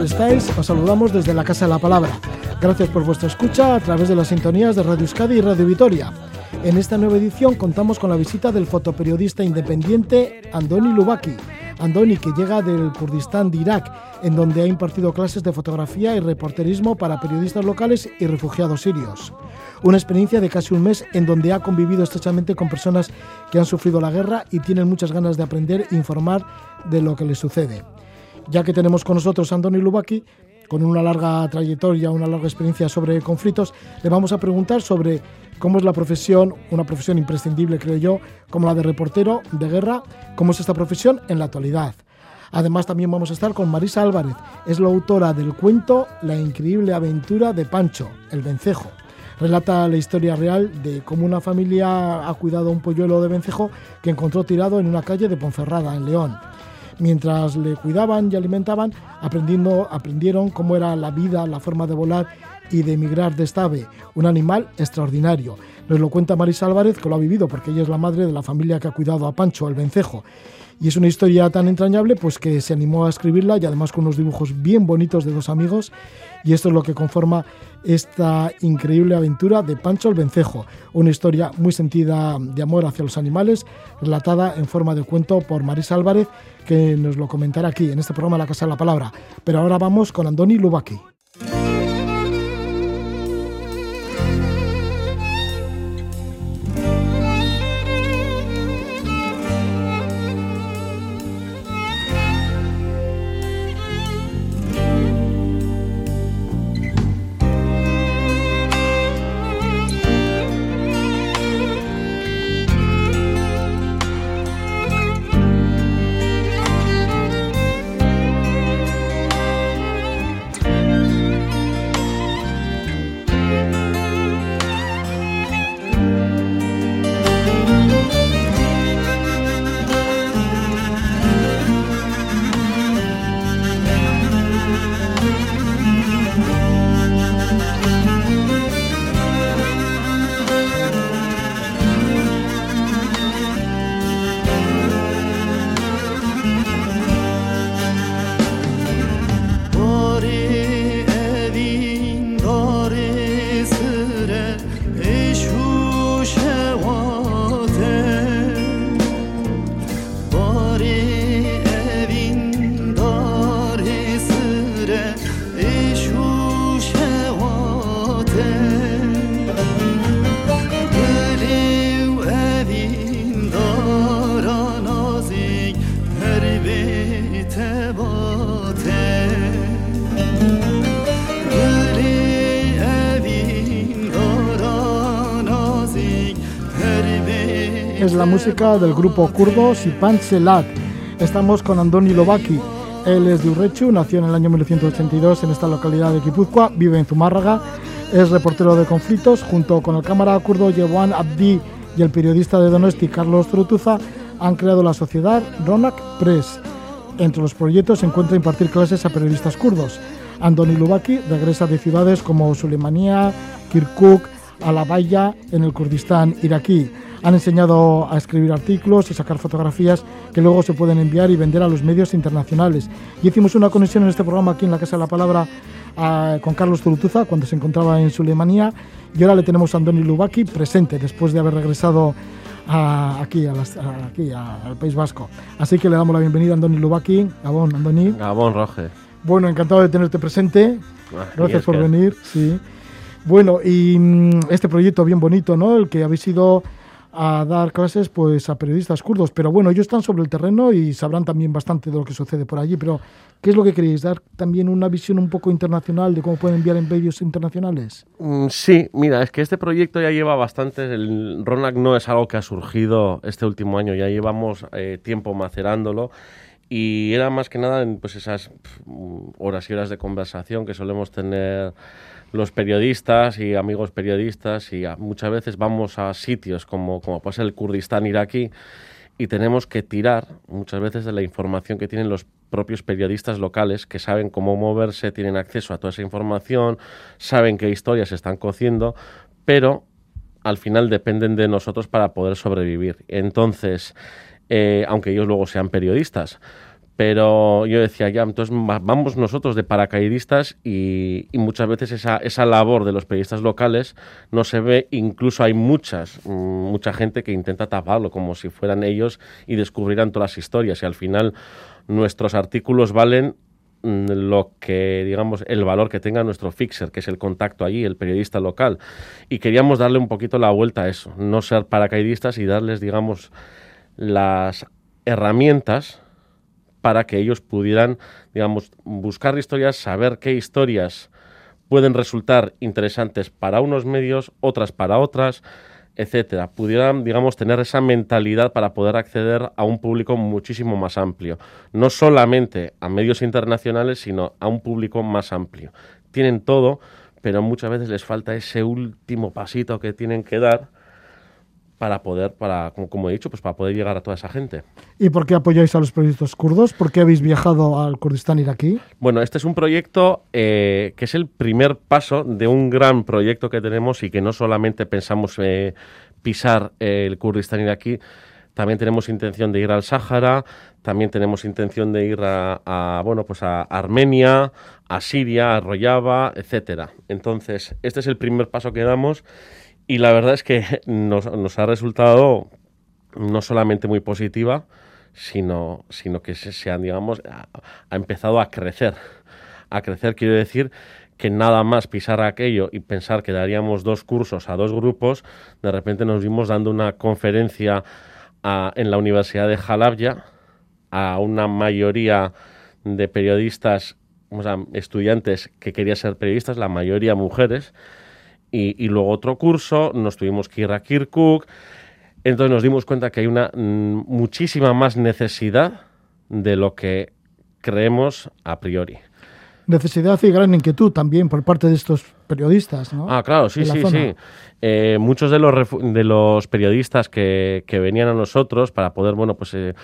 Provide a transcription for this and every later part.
¿qué tal estáis? Os saludamos desde la Casa de la Palabra. Gracias por vuestra escucha a través de las sintonías de Radio Euskadi y Radio Vitoria. En esta nueva edición contamos con la visita del fotoperiodista independiente Andoni Lubaki. Andoni, que llega del Kurdistán de Irak, en donde ha impartido clases de fotografía y reporterismo para periodistas locales y refugiados sirios. Una experiencia de casi un mes en donde ha convivido estrechamente con personas que han sufrido la guerra y tienen muchas ganas de aprender e informar de lo que les sucede. Ya que tenemos con nosotros a Andoni Lubaki, con una larga trayectoria, una larga experiencia sobre conflictos, le vamos a preguntar sobre cómo es la profesión, una profesión imprescindible creo yo, como la de reportero de guerra, cómo es esta profesión en la actualidad. Además también vamos a estar con Marisa Álvarez, es la autora del cuento La increíble aventura de Pancho, el vencejo. Relata la historia real de cómo una familia ha cuidado a un polluelo de vencejo que encontró tirado en una calle de Ponferrada, en León. Mientras le cuidaban y alimentaban, aprendiendo, aprendieron cómo era la vida, la forma de volar y de emigrar de esta ave, un animal extraordinario. Nos lo cuenta Marisa Álvarez, que lo ha vivido, porque ella es la madre de la familia que ha cuidado a Pancho, el vencejo. Y es una historia tan entrañable pues que se animó a escribirla y además con unos dibujos bien bonitos de dos amigos. Y esto es lo que conforma esta increíble aventura de Pancho el Vencejo, una historia muy sentida de amor hacia los animales, relatada en forma de cuento por Marisa Álvarez, que nos lo comentará aquí en este programa La Casa de la Palabra. Pero ahora vamos con Andoni Lubaki. Música del grupo kurdo Sipan Selat. Estamos con Andoni Lobaki. Él es de Urrechu, nació en el año 1982 en esta localidad de Guipúzcoa, vive en Zumárraga, es reportero de conflictos, junto con el cámara kurdo Yewan Abdi y el periodista de Donosti Carlos Trutuza, han creado la sociedad Ronak Press. Entre los proyectos se encuentra impartir clases a periodistas kurdos. Andoni Lubaki regresa de ciudades como Suleimania, Kirkuk, Alabaya, en el Kurdistán iraquí. Han enseñado a escribir artículos y sacar fotografías que luego se pueden enviar y vender a los medios internacionales. Y hicimos una conexión en este programa aquí en la Casa de la Palabra a, con Carlos Zurutuza cuando se encontraba en Suleimania y ahora le tenemos a Andoni Lubaki presente después de haber regresado a, aquí, a las, a, aquí al País Vasco. Así que le damos la bienvenida a Andoni Lubaki. Gabón, Andoni. Gabón, Roge. Bueno, encantado de tenerte presente. Gracias por venir. Sí. Bueno, y mm, este proyecto bien bonito, ¿no? El que habéis ido a dar clases pues a periodistas kurdos, pero bueno, ellos están sobre el terreno y sabrán también bastante de lo que sucede por allí, pero ¿qué es lo que queréis? ¿Dar también una visión un poco internacional de cómo pueden enviar en medios internacionales? Mm, sí, mira, es que este proyecto ya lleva bastante, el RONAC no es algo que ha surgido este último año, ya llevamos eh, tiempo macerándolo y era más que nada en pues esas horas y horas de conversación que solemos tener los periodistas y amigos periodistas y muchas veces vamos a sitios como, como ser el Kurdistán iraquí y tenemos que tirar muchas veces de la información que tienen los propios periodistas locales que saben cómo moverse, tienen acceso a toda esa información, saben qué historias están cociendo, pero al final dependen de nosotros para poder sobrevivir. Entonces, eh, aunque ellos luego sean periodistas, Pero yo decía, ya, entonces vamos nosotros de paracaidistas y, muchas veces esa, esa, labor de los periodistas locales no se ve, incluso hay muchas, mm, mucha gente que intenta taparlo como si fueran ellos y descubrieran todas las historias y al final nuestros artículos valen mm, lo que, digamos, el valor que tenga nuestro fixer, que es el contacto allí, el periodista local. Y queríamos darle un poquito la vuelta a eso, no ser paracaidistas y darles, digamos, las herramientas para que ellos pudieran, digamos, buscar historias, saber qué historias pueden resultar interesantes para unos medios, otras para otras, etcétera, pudieran, digamos, tener esa mentalidad para poder acceder a un público muchísimo más amplio, no solamente a medios internacionales, sino a un público más amplio. Tienen todo, pero muchas veces les falta ese último pasito que tienen que dar para poder, para, como, he dicho, pues para poder llegar a toda esa gente. ¿Y por qué apoyáis a los proyectos kurdos? ¿Por qué habéis viajado al Kurdistán iraquí? Bueno, este es un proyecto eh, que es el primer paso de un gran proyecto que tenemos y que no solamente pensamos eh, pisar el Kurdistán iraquí, también tenemos intención de ir al Sáhara, también tenemos intención de ir a, bueno, pues a Armenia, a Siria, a Rojava, etcétera. Entonces, este es el primer paso que damos y la verdad es que nos, ha resultado no solamente muy positiva, sino, sino que se, han, digamos, ha, empezado a crecer. A crecer quiero decir que nada más pisar aquello y pensar que daríamos dos cursos a dos grupos, de repente nos vimos dando una conferencia en la Universidad de Jalabia a una mayoría de periodistas, o sea, estudiantes que querían ser periodistas, la mayoría mujeres, y, luego otro curso, nos tuvimos que ir a Kirkuk, entonces nos dimos cuenta que hay una mm, muchísima más necesidad de lo que creemos a priori. Necesidad y gran inquietud también por parte de estos periodistas, ¿no? Ah, claro, sí, sí, sí. Eh, muchos de los, de los periodistas que, que, venían a nosotros para poder, bueno, pues eh,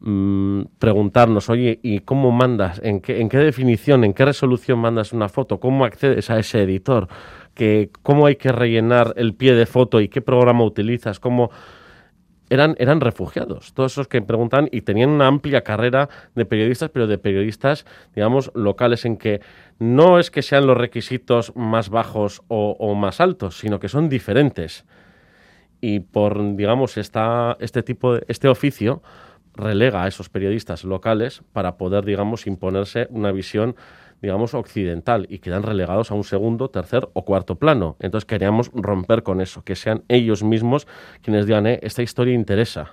mm, preguntarnos, oye, ¿y cómo mandas? ¿En qué, ¿En qué definición, en qué resolución mandas una foto? ¿Cómo accedes a ese editor? que cómo hay que rellenar el pie de foto y qué programa utilizas, cómo eran, eran refugiados, todos esos que preguntan y tenían una amplia carrera de periodistas, pero de periodistas, digamos, locales en que no es que sean los requisitos más bajos o, más altos, sino que son diferentes. Y por, digamos, esta, este tipo de, este oficio relega a esos periodistas locales para poder, digamos, imponerse una visión digamos, occidental y quedan relegados a un segundo, tercer o cuarto plano. Entonces queríamos romper con eso, que sean ellos mismos quienes digan, eh, esta historia interesa.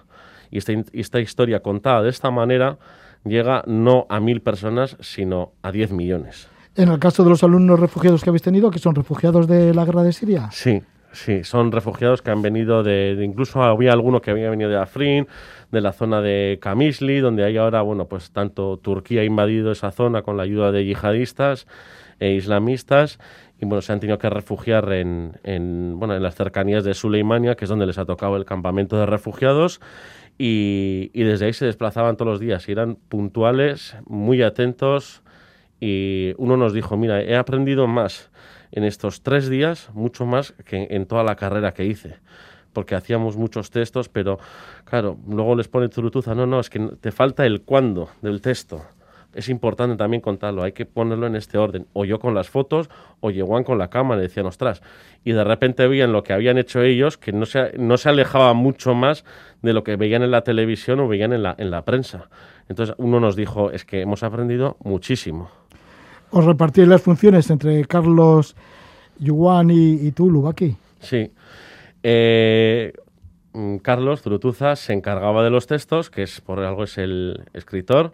Y esta, esta historia contada de esta manera llega no a mil personas, sino a diez millones. En el caso de los alumnos refugiados que habéis tenido, que son refugiados de la guerra de Siria. Sí, sí, son refugiados que han venido de, incluso había alguno que había venido de Afrin, de la zona de Kamisli, donde hay ahora, bueno, pues tanto Turquía ha invadido esa zona con la ayuda de yihadistas e islamistas y bueno, se han tenido que refugiar en, en, bueno, en las cercanías de Suleimania, que es donde les ha tocado el campamento de refugiados y, y desde ahí se desplazaban todos los días y eran puntuales, muy atentos y uno nos dijo, mira, he aprendido más en estos tres días, mucho más que en toda la carrera que hice porque hacíamos muchos textos, pero claro, luego les pone Turutuza, no, no, es que te falta el cuándo del texto. Es importante también contarlo, hay que ponerlo en este orden. O yo con las fotos, o Yeguan con la cámara, y decían, ostras. Y de repente veían lo que habían hecho ellos, que no se, no se alejaba mucho más de lo que veían en la televisión o veían en la, en la prensa. Entonces uno nos dijo, es que hemos aprendido muchísimo. ¿Os repartíais las funciones entre Carlos, Yuan y, y tú, Lubaki? Sí. Eh, mm, Carlos Zurutuza se encargaba de los textos, que es por algo es el escritor.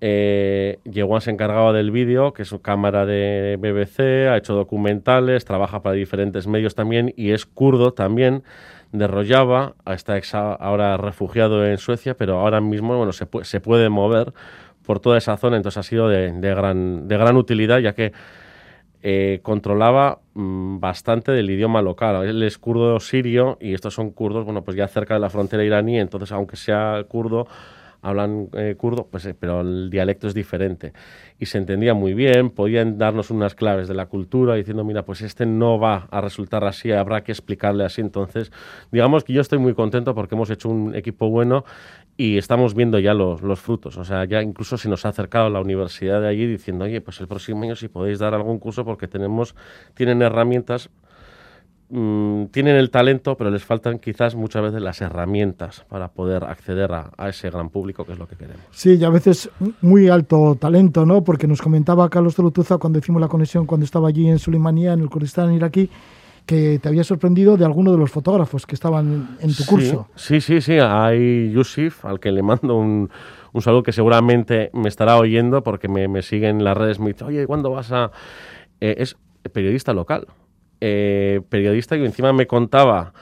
Eh, se encargaba del vídeo, que es su cámara de BBC, ha hecho documentales, trabaja para diferentes medios también y es kurdo también de Rojava, está ahora refugiado en Suecia, pero ahora mismo bueno, se, puede mover por toda esa zona, entonces ha sido de gran utilidad, ya que eh, controlaba mm, bastante del idioma local. Él es kurdo sirio y estos son kurdos, bueno, pues ya cerca de la frontera iraní, entonces aunque sea kurdo, hablan eh, kurdo, pues, eh, pero el dialecto es diferente. Y se entendía muy bien, podían darnos unas claves de la cultura, diciendo, mira, pues este no va a resultar así, habrá que explicarle así. Entonces, digamos que yo estoy muy contento porque hemos hecho un equipo bueno y estamos viendo ya los, los frutos. O sea, ya incluso se nos ha acercado la universidad de allí diciendo, oye, pues el próximo año si podéis dar algún curso porque tenemos, tienen herramientas Mm, tienen el talento, pero les faltan quizás muchas veces las herramientas para poder acceder a, ese gran público que es lo que queremos. Sí, y a veces muy alto talento, ¿no? Porque nos comentaba Carlos Tolutuza cuando hicimos la conexión, cuando estaba allí en Sulimanía, en el Kurdistán iraquí, que te había sorprendido de alguno de los fotógrafos que estaban en tu curso. Sí, sí, sí. Hay Yusuf, al que le mando un, un saludo que seguramente me estará oyendo porque me, me sigue en las redes. Me dice, oye, ¿cuándo vas a...? Eh, es periodista local. Eh, periodista y encima me contaba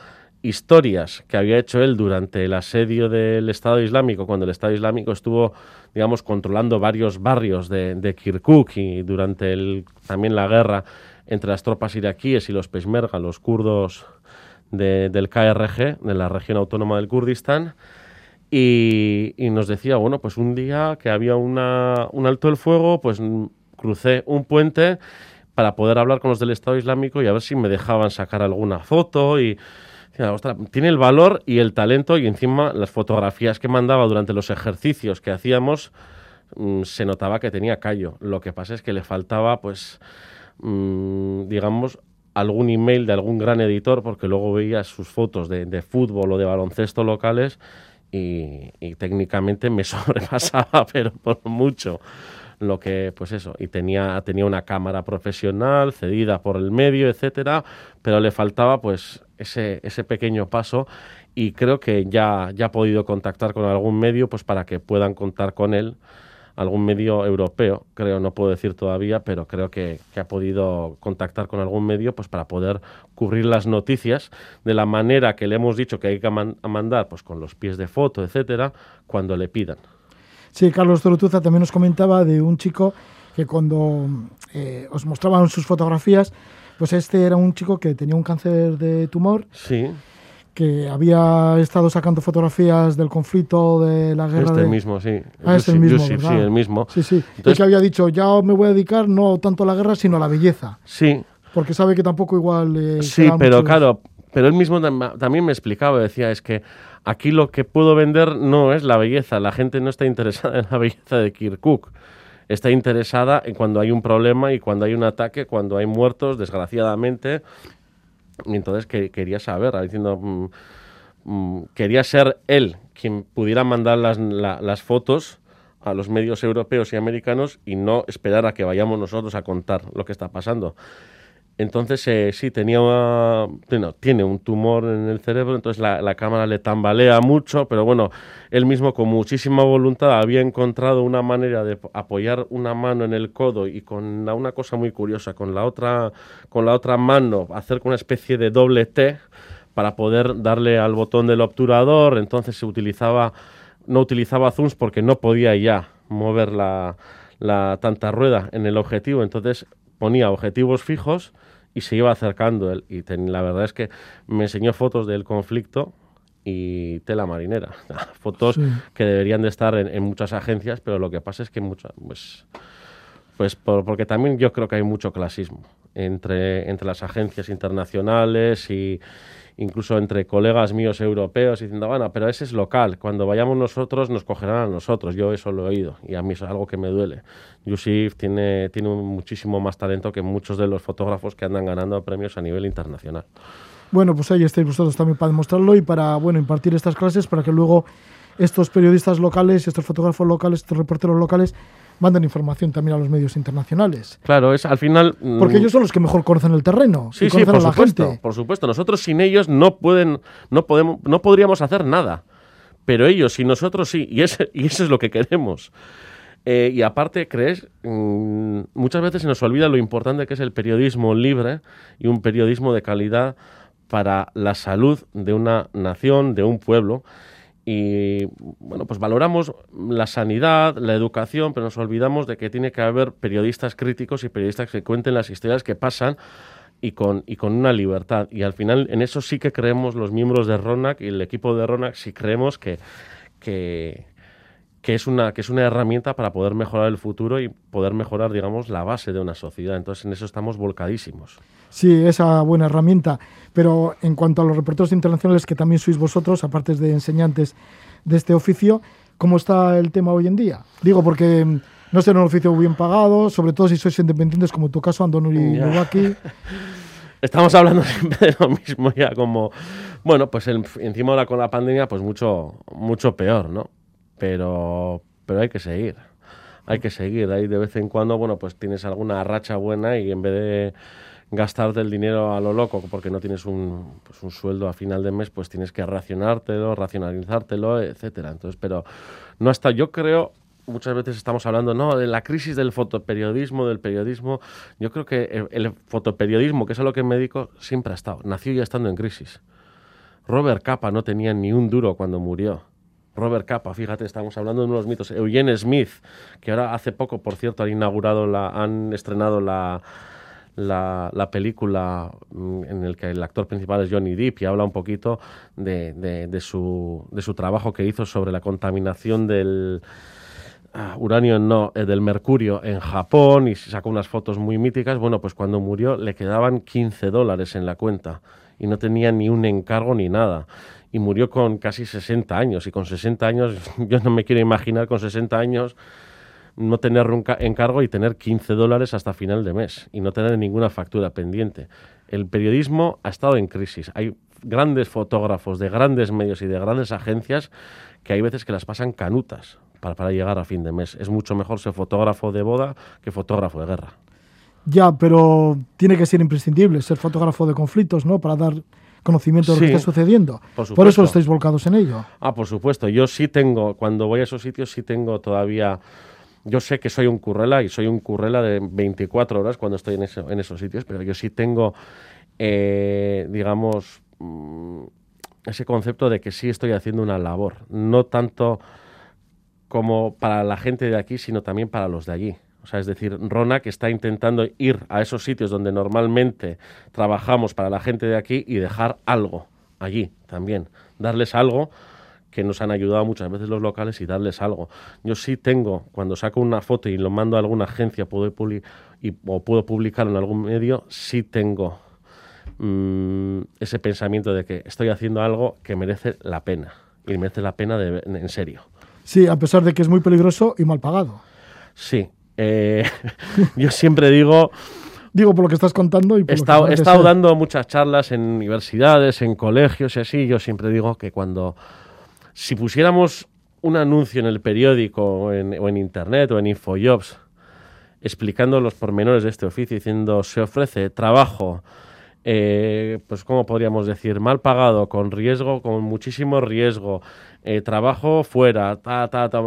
historias que había hecho él durante el asedio del Estado Islámico, cuando el Estado Islámico estuvo, digamos, controlando varios barrios de, Kirkuk y durante también la guerra entre las tropas iraquíes y los peshmerga, los kurdos del KRG, de la región autónoma del Kurdistán. Y, nos decía, bueno, pues un día que había un alto el fuego, pues crucé un puente para poder hablar con los del Estado Islámico y a ver si me dejaban sacar alguna foto y tiene el valor y el talento y encima las fotografías que mandaba durante los ejercicios que hacíamos mm, se notaba que tenía callo. Lo que pasa es que le faltaba pues mm, digamos algún email de algún gran editor porque luego veía sus fotos de, fútbol o de baloncesto locales y, y técnicamente me sobrepasaba pero por mucho lo que, pues eso, y tenía, tenía una cámara profesional cedida por el medio, etcétera, pero le faltaba pues ese, ese pequeño paso y creo que ya, ya ha podido contactar con algún medio pues para que puedan contar con él algún medio europeo, creo, no puedo decir todavía, pero creo que, ha podido contactar con algún medio pues para poder cubrir las noticias de la manera que le hemos dicho que hay que mandar, pues con los pies de foto, etcétera, cuando le pidan. Sí, Carlos Torotuza también nos comentaba de un chico que cuando eh, os mostraban sus fotografías, pues este era un chico que tenía un cáncer de tumor. Sí. Que había estado sacando fotografías del conflicto, de la guerra. Este mismo, sí. Ah, este mismo. sí, el mismo. Sí, sí. y que había dicho, ya me voy a dedicar no tanto a la guerra, sino a la belleza. Sí. Porque sabe que tampoco igual. Eh, sí, pero claro, pero él mismo también me explicaba, decía, es que aquí lo que puedo vender no es la belleza, la gente no está interesada en la belleza de Kirkuk, está interesada en cuando hay un problema y cuando hay un ataque, cuando hay muertos, desgraciadamente. Y entonces que, quería saber, diciendo, mm, mm, quería ser él quien pudiera mandar las, las fotos a los medios europeos y americanos y no esperar a que vayamos nosotros a contar lo que está pasando. Entonces, eh, sí, tenía tiene un tumor en el cerebro, entonces la, cámara le tambalea mucho, pero bueno, él mismo con muchísima voluntad había encontrado una manera de apoyar una mano en el codo y con una, cosa muy curiosa, con la otra, con la otra mano hacer una especie de doble T para poder darle al botón del obturador, entonces se utilizaba, no utilizaba zooms porque no podía ya mover la, la tanta rueda en el objetivo, entonces ponía objetivos fijos y se iba acercando él. Y la verdad es que me enseñó fotos del conflicto y tela marinera. fotos que deberían de estar en, muchas agencias, pero lo que pasa es que muchas, pues, pues porque también yo creo que hay mucho clasismo entre, entre las agencias internacionales y incluso entre colegas míos europeos, diciendo, bueno, pero ese es local, cuando vayamos nosotros nos cogerán a nosotros, yo eso lo he oído y a mí es algo que me duele. Yusif tiene, tiene muchísimo más talento que muchos de los fotógrafos que andan ganando premios a nivel internacional. Bueno, pues ahí estáis vosotros también para demostrarlo y para bueno, impartir estas clases para que luego estos periodistas locales, estos fotógrafos locales, estos reporteros locales mandan información también a los medios internacionales. Claro, es al final... Mm, Porque ellos son los que mejor conocen el terreno. Sí, sí, por supuesto, por supuesto. Nosotros sin ellos no pueden, no podemos, no podríamos hacer nada. Pero ellos y nosotros sí, y, ese, y eso es lo que queremos. Eh, y aparte, crees, mm, muchas veces se nos olvida lo importante que es el periodismo libre y un periodismo de calidad para la salud de una nación, de un pueblo y bueno, pues valoramos la sanidad, la educación, pero nos olvidamos de que tiene que haber periodistas críticos y periodistas que cuenten las historias que pasan y con, y con una libertad. Y al final en eso sí que creemos los miembros de RONAC y el equipo de RONAC, sí creemos que, que, que es una que es una herramienta para poder mejorar el futuro y poder mejorar digamos la base de una sociedad entonces en eso estamos volcadísimos sí esa buena herramienta pero en cuanto a los reporteros internacionales que también sois vosotros aparte de enseñantes de este oficio cómo está el tema hoy en día digo porque mm, no es un oficio bien pagado sobre todo si sois independientes como en tu caso Andonuri Nubaki estamos hablando siempre de lo mismo ya como bueno pues encima ahora con la pandemia pues mucho mucho peor no pero, pero hay que seguir. Hay que seguir. Ahí de vez en cuando, bueno, pues tienes alguna racha buena y en vez de gastarte el dinero a lo loco porque no tienes un, pues un sueldo a final de mes, pues tienes que racionártelo, racionalizártelo, etcétera. Entonces, pero no hasta yo creo muchas veces estamos hablando no de la crisis del fotoperiodismo, del periodismo. Yo creo que el, fotoperiodismo, que es a lo que me dedico, siempre ha estado. Nació ya estando en crisis. Robert Capa no tenía ni un duro cuando murió. Robert Capa, fíjate, estamos hablando de unos mitos. Eugene Smith, que ahora hace poco, por cierto, han inaugurado han estrenado la, la, película mm, en el que el actor principal es Johnny Depp y habla un poquito de, de, su, de su trabajo que hizo sobre la contaminación del ah, uranio, no, eh, del mercurio en Japón y sacó unas fotos muy míticas. Bueno, pues cuando murió le quedaban 15 dólares en la cuenta y no tenía ni un encargo ni nada y murió con casi 60 años. Y con 60 años, yo no me quiero imaginar con 60 años no tener un encargo y tener 15 dólares hasta final de mes y no tener ninguna factura pendiente. El periodismo ha estado en crisis. Hay grandes fotógrafos de grandes medios y de grandes agencias que hay veces que las pasan canutas para, para llegar a fin de mes. Es mucho mejor ser fotógrafo de boda que fotógrafo de guerra. Ya, pero tiene que ser imprescindible ser fotógrafo de conflictos, ¿no? Para dar conocimiento de lo que está sucediendo. Por, eso estáis volcados en ello. Ah, por supuesto. Yo sí tengo, cuando voy a esos sitios, sí tengo todavía... Yo sé que soy un currela y soy un currela de 24 horas cuando estoy en, esos sitios, pero yo sí tengo, eh, digamos, mm, ese concepto de que sí estoy haciendo una labor, no tanto como para la gente de aquí, sino también para los de allí. O sea, es decir, Rona que está intentando ir a esos sitios donde normalmente trabajamos para la gente de aquí y dejar algo allí también. Darles algo que nos han ayudado muchas veces los locales y darles algo. Yo sí tengo, cuando saco una foto y lo mando a alguna agencia puedo y, o puedo publicarlo en algún medio, sí tengo mm, ese pensamiento de que estoy haciendo algo que merece la pena. Y merece la pena de, en serio. Sí, a pesar de que es muy peligroso y mal pagado. Sí, eh, yo siempre digo... Digo por lo que estás contando y He estado, he estado dando muchas charlas en universidades, en colegios y así. Yo siempre digo que cuando... Si pusiéramos un anuncio en el periódico o en, internet o en Infojobs explicando los pormenores de este oficio, diciendo se ofrece trabajo, eh, pues cómo podríamos decir, mal pagado, con riesgo, con muchísimo riesgo, eh, trabajo fuera, ta, ta, ta,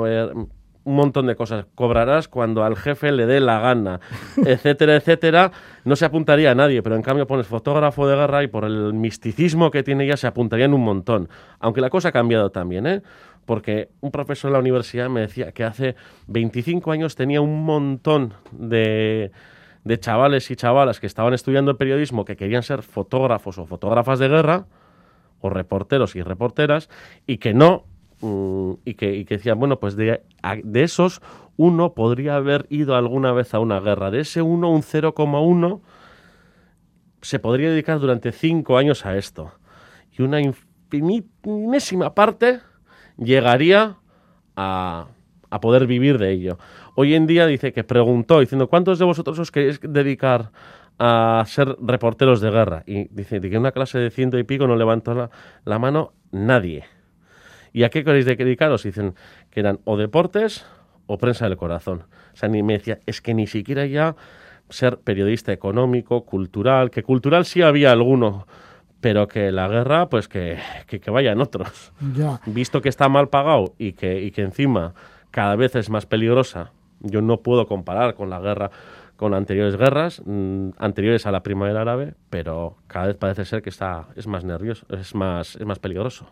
un montón de cosas. Cobrarás cuando al jefe le dé la gana, etcétera, etcétera. No se apuntaría a nadie, pero en cambio pones fotógrafo de guerra y por el misticismo que tiene ya se apuntarían un montón. Aunque la cosa ha cambiado también, ¿eh? Porque un profesor en la universidad me decía que hace 25 años tenía un montón de, de chavales y chavalas que estaban estudiando periodismo que querían ser fotógrafos o fotógrafas de guerra, o reporteros y reporteras, y que no Mm, y, que, decían, bueno, pues de, de, esos, uno podría haber ido alguna vez a una guerra. De ese uno, un 0,1 se podría dedicar durante cinco años a esto. Y una infinitésima parte llegaría a, a poder vivir de ello. Hoy en día dice que preguntó diciendo, ¿cuántos de vosotros os queréis dedicar a ser reporteros de guerra? Y dice que en una clase de ciento y pico no levantó la mano nadie. ¿Y a qué queréis dedicaros? dicen que eran o deportes o prensa del corazón. O sea, ni me decía, es que ni siquiera ya ser periodista económico, cultural, que cultural sí había alguno, pero que la guerra, pues que, que, vayan otros. Ya. Visto que está mal pagado y que, y que encima cada vez es más peligrosa, yo no puedo comparar con la guerra con anteriores guerras, mm, anteriores a la primavera árabe, pero cada vez parece ser que está, es más nervioso, es más, es más peligroso.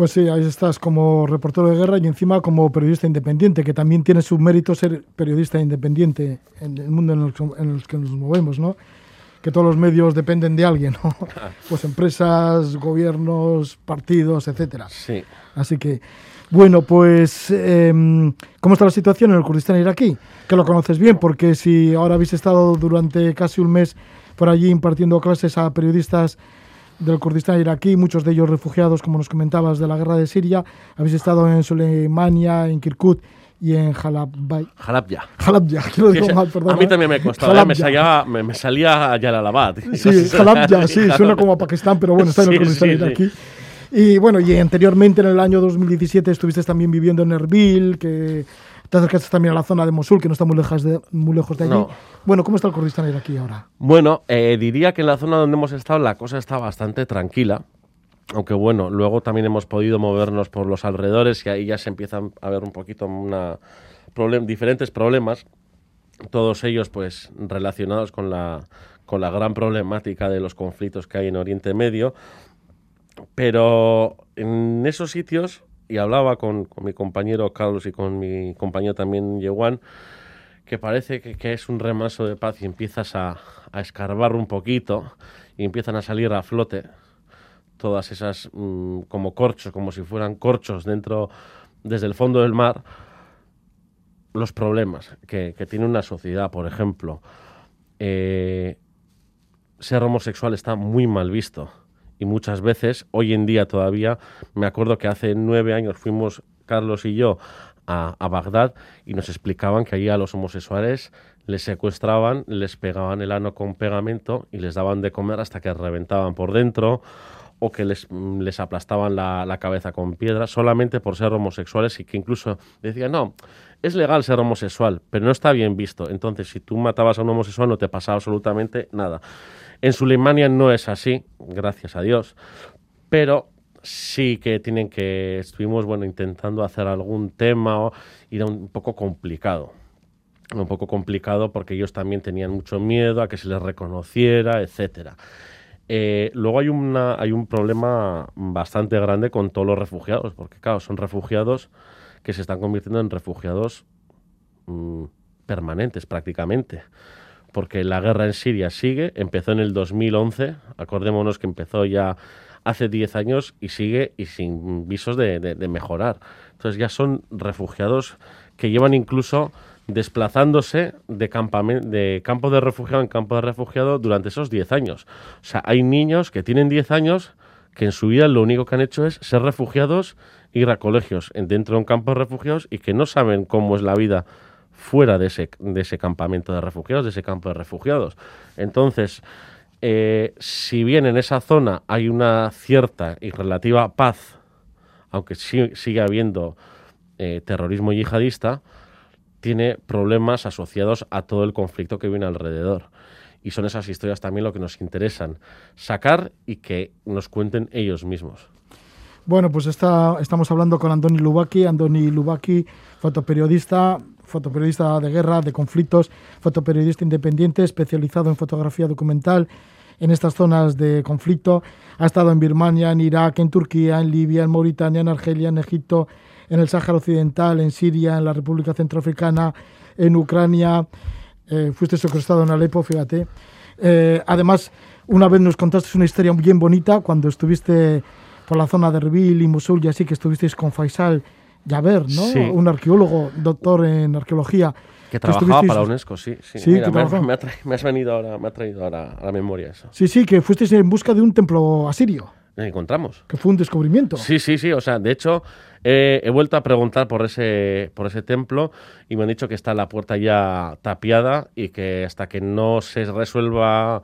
Pues sí, ahí estás como reportero de guerra y encima como periodista independiente, que también tiene su mérito ser periodista independiente en el mundo en el, que nos movemos, ¿no? que todos los medios dependen de alguien, ¿no? Pues empresas, gobiernos, partidos, etcétera. Sí. Así que, bueno, pues, em, ¿cómo está la situación en el Kurdistán iraquí? Que lo conoces bien, porque si ahora habéis estado durante casi un mes por allí impartiendo clases a periodistas del Kurdistán iraquí, muchos de ellos refugiados, como nos comentabas, de la guerra de Siria. Habéis estado en Soleimania, en Kirkuk y en. Halabja. Halabja, que lo digo mal, perdón. A mí también me costaba, ¿eh? me, salía, me, me salía Yalalabad. Sí, Halabja, sí, suena como a Pakistán, pero bueno, está en el Kurdistán iraquí. Y bueno, y anteriormente en el año 2017 estuviste también viviendo en Erbil, que te acercaste también a la zona de Mosul, que no está muy lejos de, muy lejos de allí. No. Bueno, ¿cómo está el Kurdistán iraquí ahora? Bueno, eh, diría que en la zona donde hemos estado la cosa está bastante tranquila. Aunque bueno, luego también hemos podido movernos por los alrededores y ahí ya se empiezan a ver un poquito una problem diferentes problemas, todos ellos pues relacionados con la, con la gran problemática de los conflictos que hay en Oriente Medio. Pero en esos sitios, y hablaba con, mi compañero Carlos y con mi compañero también Yewan, que parece que, que, es un remaso de paz y empiezas a, a, escarbar un poquito y empiezan a salir a flote todas esas mmm, como corchos, como si fueran corchos dentro, desde el fondo del mar, los problemas que, que tiene una sociedad, por ejemplo. Eh, ser homosexual está muy mal visto y muchas veces, hoy en día todavía, me acuerdo que hace nueve años fuimos Carlos y yo a, Bagdad y nos explicaban que allí a los homosexuales les secuestraban, les pegaban el ano con pegamento y les daban de comer hasta que reventaban por dentro o que les, les aplastaban la, la, cabeza con piedras solamente por ser homosexuales y que incluso decían, no, es legal ser homosexual, pero no está bien visto. Entonces, si tú matabas a un homosexual no te pasaba absolutamente nada. En Suleimania no es así, gracias a Dios, pero sí que tienen que, estuvimos, bueno, intentando hacer algún tema y era un poco complicado. Un poco complicado porque ellos también tenían mucho miedo a que se les reconociera, etcétera. Eh, luego hay, una, hay un problema bastante grande con todos los refugiados, porque claro, son refugiados que se están convirtiendo en refugiados mmm, permanentes prácticamente, porque la guerra en Siria sigue, empezó en el 2011, acordémonos que empezó ya hace 10 años y sigue y sin visos de, de, de mejorar. Entonces ya son refugiados que llevan incluso desplazándose de, de campo de refugiado en campo de refugiado durante esos 10 años. O sea, hay niños que tienen 10 años que en su vida lo único que han hecho es ser refugiados, ir a colegios dentro de un campo de refugiados y que no saben cómo es la vida fuera de ese, de ese campamento de refugiados, de ese campo de refugiados. Entonces, eh, si bien en esa zona hay una cierta y relativa paz, aunque sí, sigue habiendo eh, terrorismo yihadista, tiene problemas asociados a todo el conflicto que viene alrededor. Y son esas historias también lo que nos interesan sacar y que nos cuenten ellos mismos. Bueno, pues está, estamos hablando con Andoni Lubaki. Andoni Lubaki, fotoperiodista, fotoperiodista de guerra, de conflictos, fotoperiodista independiente, especializado en fotografía documental en estas zonas de conflicto. Ha estado en Birmania, en Irak, en Turquía, en Libia, en Mauritania, en Argelia, en Egipto, en el Sáhara Occidental, en Siria, en la República Centroafricana, en Ucrania. Eh, fuiste secuestrado en Alepo, fíjate. Eh, además, una vez nos contaste una historia bien bonita cuando estuviste por la zona de Erbil y Mosul y así que estuvisteis con Faisal Yaber, ¿no? Sí. Un arqueólogo, doctor en arqueología. Que trabajaba para UNESCO, sí. Sí, sí Mira, me, me, ha me has venido ahora, me ha traído ahora a la memoria eso. Sí, sí, que fuisteis en busca de un templo asirio, Nos encontramos. que fue un descubrimiento. Sí, sí, sí. O sea, de hecho, eh, he vuelto a preguntar por ese, por ese templo y me han dicho que está la puerta ya tapiada y que hasta que no se resuelva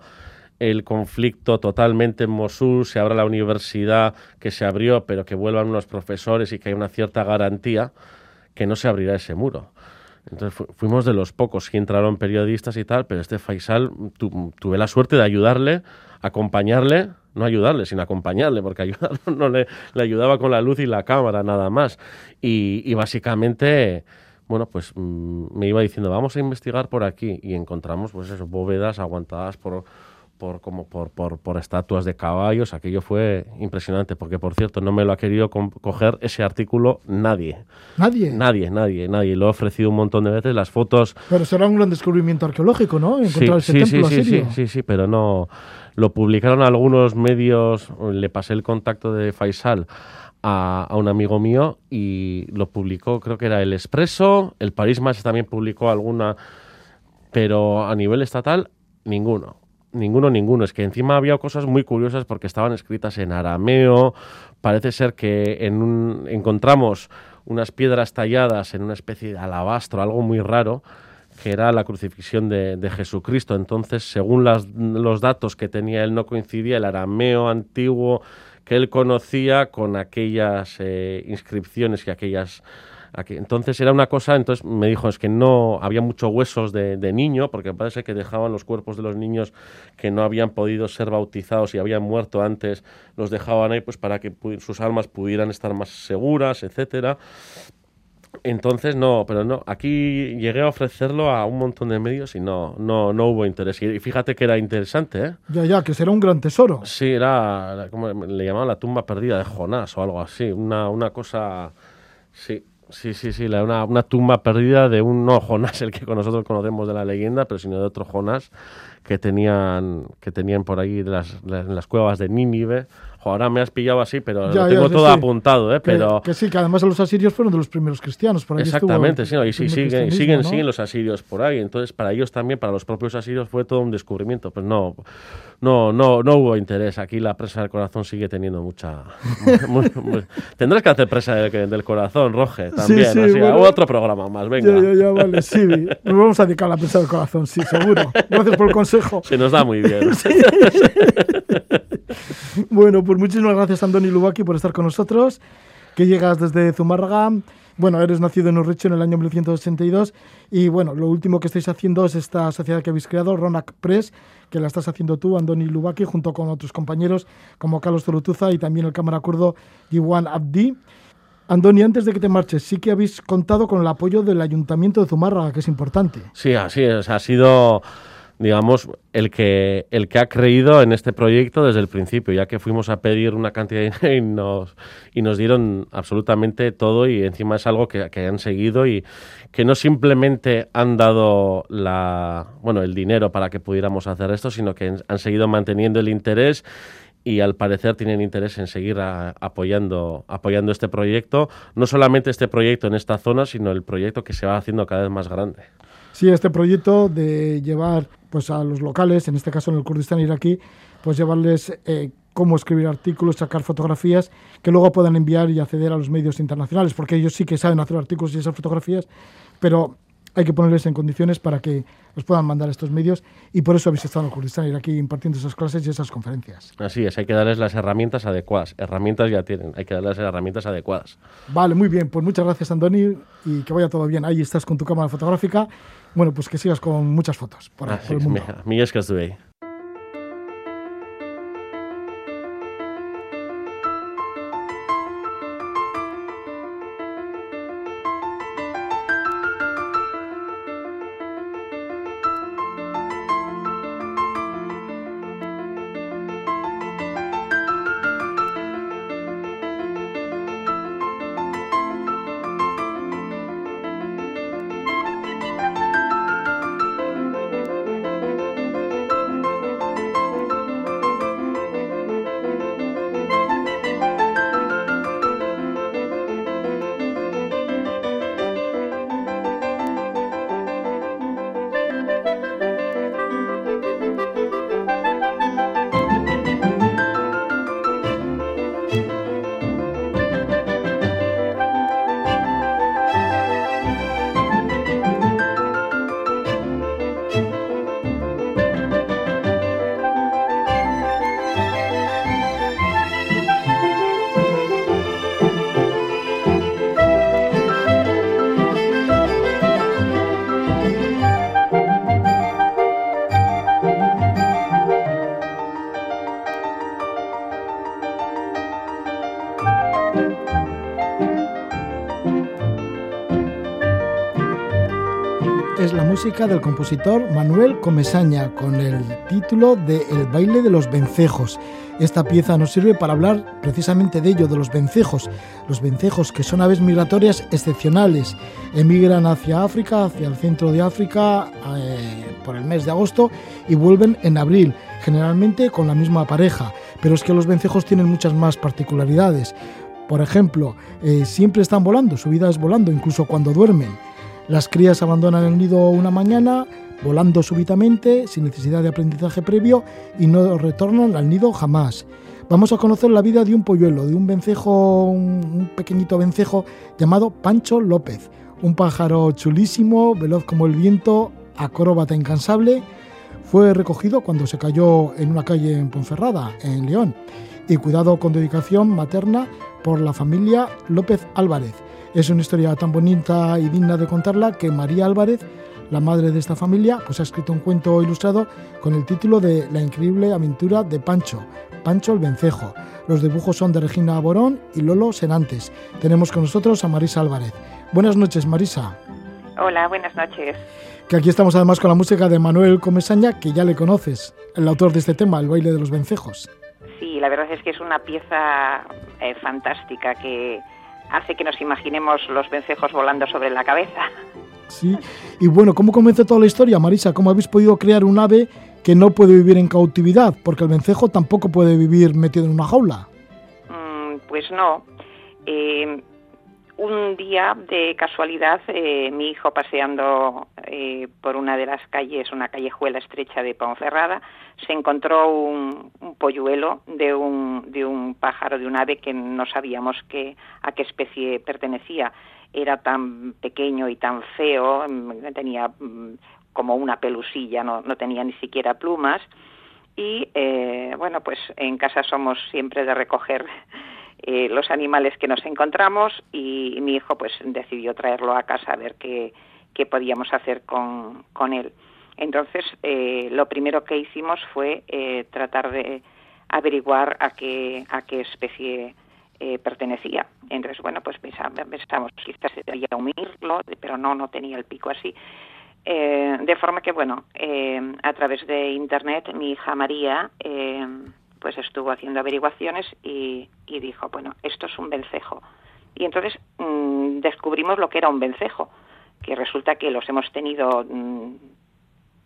el conflicto totalmente en Mosul, se abra la universidad que se abrió, pero que vuelvan unos profesores y que haya una cierta garantía, que no se abrirá ese muro. Entonces fu fuimos de los pocos que entraron periodistas y tal, pero este Faisal tu tuve la suerte de ayudarle, acompañarle, no ayudarle, sino acompañarle, porque ayudarlo no le, le, ayudaba con la luz y la cámara, nada más. Y, y básicamente, bueno, pues mmm, me iba diciendo, vamos a investigar por aquí, y encontramos, pues eso, bóvedas aguantadas por, por, como por, por, por, estatuas de caballos. Aquello fue impresionante, porque por cierto, no me lo ha querido coger ese artículo nadie. ¿Nadie? Nadie, nadie, nadie. Lo he ofrecido un montón de veces. Las fotos. Pero será un gran descubrimiento arqueológico, ¿no? Encontrar sí, ese sí, templo sí, sí, sí, sí, pero no. Lo publicaron algunos medios. Le pasé el contacto de Faisal. A, a, un amigo mío y lo publicó, creo que era El Expreso, el Paris Match también publicó alguna, pero a nivel estatal, ninguno. Ninguno, ninguno. Es que encima había cosas muy curiosas porque estaban escritas en arameo. Parece ser que en un, encontramos unas piedras talladas en una especie de alabastro, algo muy raro, que era la crucifixión de, Jesucristo. Entonces, según las, los datos que tenía él, no coincidía el arameo antiguo que él conocía con aquellas eh, inscripciones y aquellas entonces era una cosa, entonces me dijo, es que no había muchos huesos de, niño, porque parece que dejaban los cuerpos de los niños que no habían podido ser bautizados y habían muerto antes, los dejaban ahí pues para que sus almas pudieran estar más seguras, etcétera. Entonces no, pero no, aquí llegué a ofrecerlo a un montón de medios y no, no, no hubo interés. Y fíjate que era interesante, ¿eh? Ya, ya, que será un gran tesoro. Sí, era, como le llamaban la tumba perdida de Jonás o algo así, una, una cosa, sí. Sí, sí, sí, una, una tumba perdida de un no Jonás, el que nosotros conocemos de la leyenda, pero sino de otro Jonás que tenían, que tenían por ahí las, las, las cuevas de Nínive ahora me has pillado así, pero lo tengo todo apuntado, ¿eh? Que, pero... que sí, que además los asirios fueron de los primeros cristianos. Por ahí Exactamente, sí, y siguen, siguen, siguen los asirios por ahí. Entonces, para ellos también, para los propios asirios, fue todo un descubrimiento. Pues no, no, no, no hubo interés. Aquí la presa del corazón sigue teniendo mucha... Tendrás que hacer presa del, corazón, Roge, también. Sí, así, Otro programa más, venga. Ya, ya, ya, vale, sí. Nos vamos a dedicar a la presa del corazón, sí, seguro. Gracias por el consejo. Se nos da muy bien. bueno, pues muchísimas gracias, Andoni Lubaki, por estar con nosotros. Que llegas desde Zumárraga. Bueno, eres nacido en Urrecho en el año 1982 y bueno, lo último que estáis haciendo es esta sociedad que habéis creado, Ronak Press, que la estás haciendo tú, Andoni Lubaki, junto con otros compañeros como Carlos Zolutuza y también el cámara kurdo Iwan Abdi. Andoni, antes de que te marches, sí que habéis contado con el apoyo del Ayuntamiento de Zumárraga, que es importante. Sí, así es. Ha sido digamos, el que, el que ha creído en este proyecto desde el principio, ya que fuimos a pedir una cantidad de dinero y nos, y nos dieron absolutamente todo y encima es algo que, que han seguido y que no simplemente han dado la, bueno, el dinero para que pudiéramos hacer esto, sino que han seguido manteniendo el interés y al parecer tienen interés en seguir apoyando, apoyando este proyecto, no solamente este proyecto en esta zona, sino el proyecto que se va haciendo cada vez más grande. Sí, este proyecto de llevar pues a los locales, en este caso en el Kurdistán iraquí, pues llevarles eh, cómo escribir artículos, sacar fotografías que luego puedan enviar y acceder a los medios internacionales, porque ellos sí que saben hacer artículos y esas fotografías, pero hay que ponerles en condiciones para que los puedan mandar estos medios y por eso habéis estado en Kurdistán iraquí impartiendo esas clases y esas conferencias. Así es, hay que darles las herramientas adecuadas. Herramientas ya tienen, hay que darles las herramientas adecuadas. Vale, muy bien, pues muchas gracias Andoni y que vaya todo bien. Ahí estás con tu cámara fotográfica bueno, pues que sigas con muchas fotos por, por el mundo. Que estuve música del compositor Manuel Comesaña con el título de El baile de los vencejos. Esta pieza nos sirve para hablar precisamente de ello, de los vencejos. Los vencejos que son aves migratorias excepcionales. Emigran hacia África, hacia el centro de África eh, por el mes de agosto y vuelven en abril, generalmente con la misma pareja. Pero es que los vencejos tienen muchas más particularidades. Por ejemplo, eh, siempre están volando, su vida es volando, incluso cuando duermen. Las crías abandonan el nido una mañana, volando súbitamente, sin necesidad de aprendizaje previo, y no retornan al nido jamás. Vamos a conocer la vida de un polluelo, de un vencejo, un pequeñito vencejo llamado Pancho López, un pájaro chulísimo, veloz como el viento, acróbata incansable. Fue recogido cuando se cayó en una calle en Ponferrada, en León, y cuidado con dedicación materna por la familia López Álvarez. Es una historia tan bonita y digna de contarla que María Álvarez, la madre de esta familia, pues ha escrito un cuento ilustrado con el título de La increíble aventura de Pancho, Pancho el Vencejo. Los dibujos son de Regina Borón y Lolo Senantes. Tenemos con nosotros a Marisa Álvarez. Buenas noches, Marisa. Hola, buenas noches. Que aquí estamos además con la música de Manuel Comesaña, que ya le conoces, el autor de este tema, El baile de los vencejos. Sí, la verdad es que es una pieza eh, fantástica que hace que nos imaginemos los vencejos volando sobre la cabeza. Sí, y bueno, ¿cómo comenzó toda la historia, Marisa? ¿Cómo habéis podido crear un ave que no puede vivir en cautividad? Porque el vencejo tampoco puede vivir metido en una jaula. Mm, pues no. Eh, un día, de casualidad, eh, mi hijo paseando eh, por una de las calles, una callejuela estrecha de Ponferrada, se encontró un, polluelo de un, de un pájaro, de un ave que no sabíamos que, a qué especie pertenecía. Era tan pequeño y tan feo, mm, tenía mm, como una pelusilla, no, no tenía ni siquiera plumas. Y eh, bueno, pues en casa somos siempre de recoger eh, los animales que nos encontramos y, mi hijo pues decidió traerlo a casa a ver qué, qué podíamos hacer con, con él. Entonces, eh, lo primero que hicimos fue eh, tratar de averiguar a qué, a qué especie pertenecía. Entonces, bueno, pues pensamos, quizás sería unirlo, pero no, no tenía el pico así. de forma que, bueno, a través de Internet, mi hija María pues estuvo haciendo averiguaciones y, dijo, bueno, esto es un vencejo. Y entonces mm, descubrimos lo que era un vencejo, que resulta que los hemos tenido mm,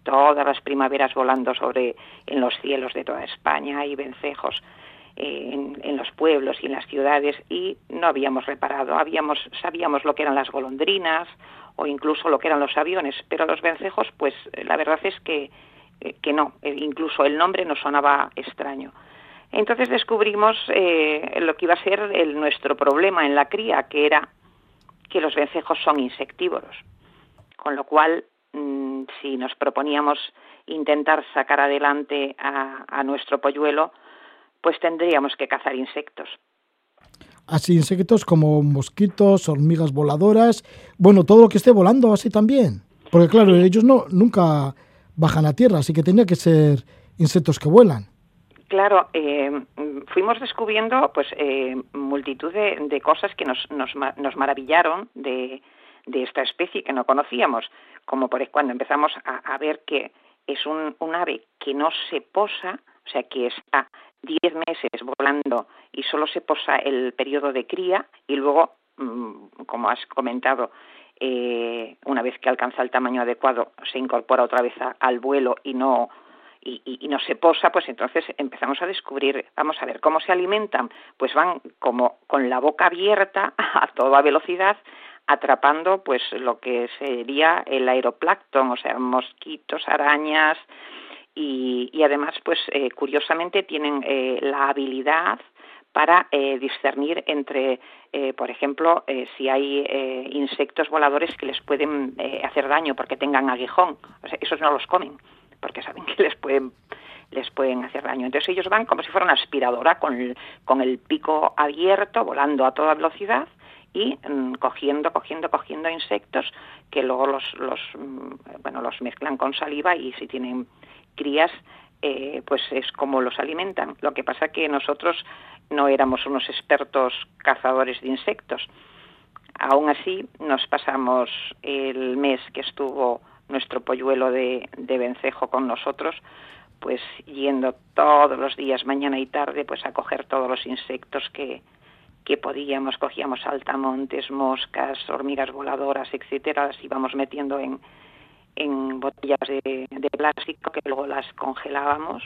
todas las primaveras volando sobre en los cielos de toda España, hay vencejos eh, en, en, los pueblos y en las ciudades y no habíamos reparado, habíamos sabíamos lo que eran las golondrinas o incluso lo que eran los aviones, pero los vencejos, pues la verdad es que eh, que no, eh, incluso el nombre nos sonaba extraño. Entonces descubrimos eh, lo que iba a ser el, nuestro problema en la cría, que era que los vencejos son insectívoros, con lo cual mm, si nos proponíamos intentar sacar adelante a, a, nuestro polluelo, pues tendríamos que cazar insectos. Así insectos como mosquitos, hormigas voladoras, bueno, todo lo que esté volando así también. Porque claro, ellos no nunca bajan a tierra, así que tenía que ser insectos que vuelan. Claro, eh, fuimos descubriendo pues eh, multitud de, cosas que nos, nos, maravillaron de, esta especie que no conocíamos, como por cuando empezamos a, ver que es un, un, ave que no se posa, o sea que está 10 meses volando y solo se posa el periodo de cría y luego, mm, como has comentado, eh, una vez que alcanza el tamaño adecuado, se incorpora otra vez al vuelo y no y, y, no se posa, pues entonces empezamos a descubrir, vamos a ver cómo se alimentan, pues van como con la boca abierta a toda velocidad atrapando pues lo que sería el aeroplancton, o sea, mosquitos, arañas y, y además pues eh, curiosamente tienen eh, la habilidad para eh, discernir entre, eh, por ejemplo, eh, si hay insectos voladores que les pueden hacer daño porque tengan aguijón. O sea, esos no los comen porque saben que les pueden les pueden hacer daño. Entonces ellos van como si fuera una aspiradora con el, con el pico abierto, volando a toda velocidad y mm, cogiendo, cogiendo, cogiendo insectos que luego los, los, mm, bueno, los mezclan con saliva y si tienen crías eh, pues es como los alimentan. Lo que pasa que nosotros no éramos unos expertos cazadores de insectos. Aún así, nos pasamos el mes que estuvo nuestro polluelo de, de vencejo con nosotros, pues yendo todos los días, mañana y tarde, pues a coger todos los insectos que, que podíamos, cogíamos saltamontes, moscas, hormigas voladoras, etcétera, las íbamos metiendo en, en botellas de, plástico que luego las congelábamos.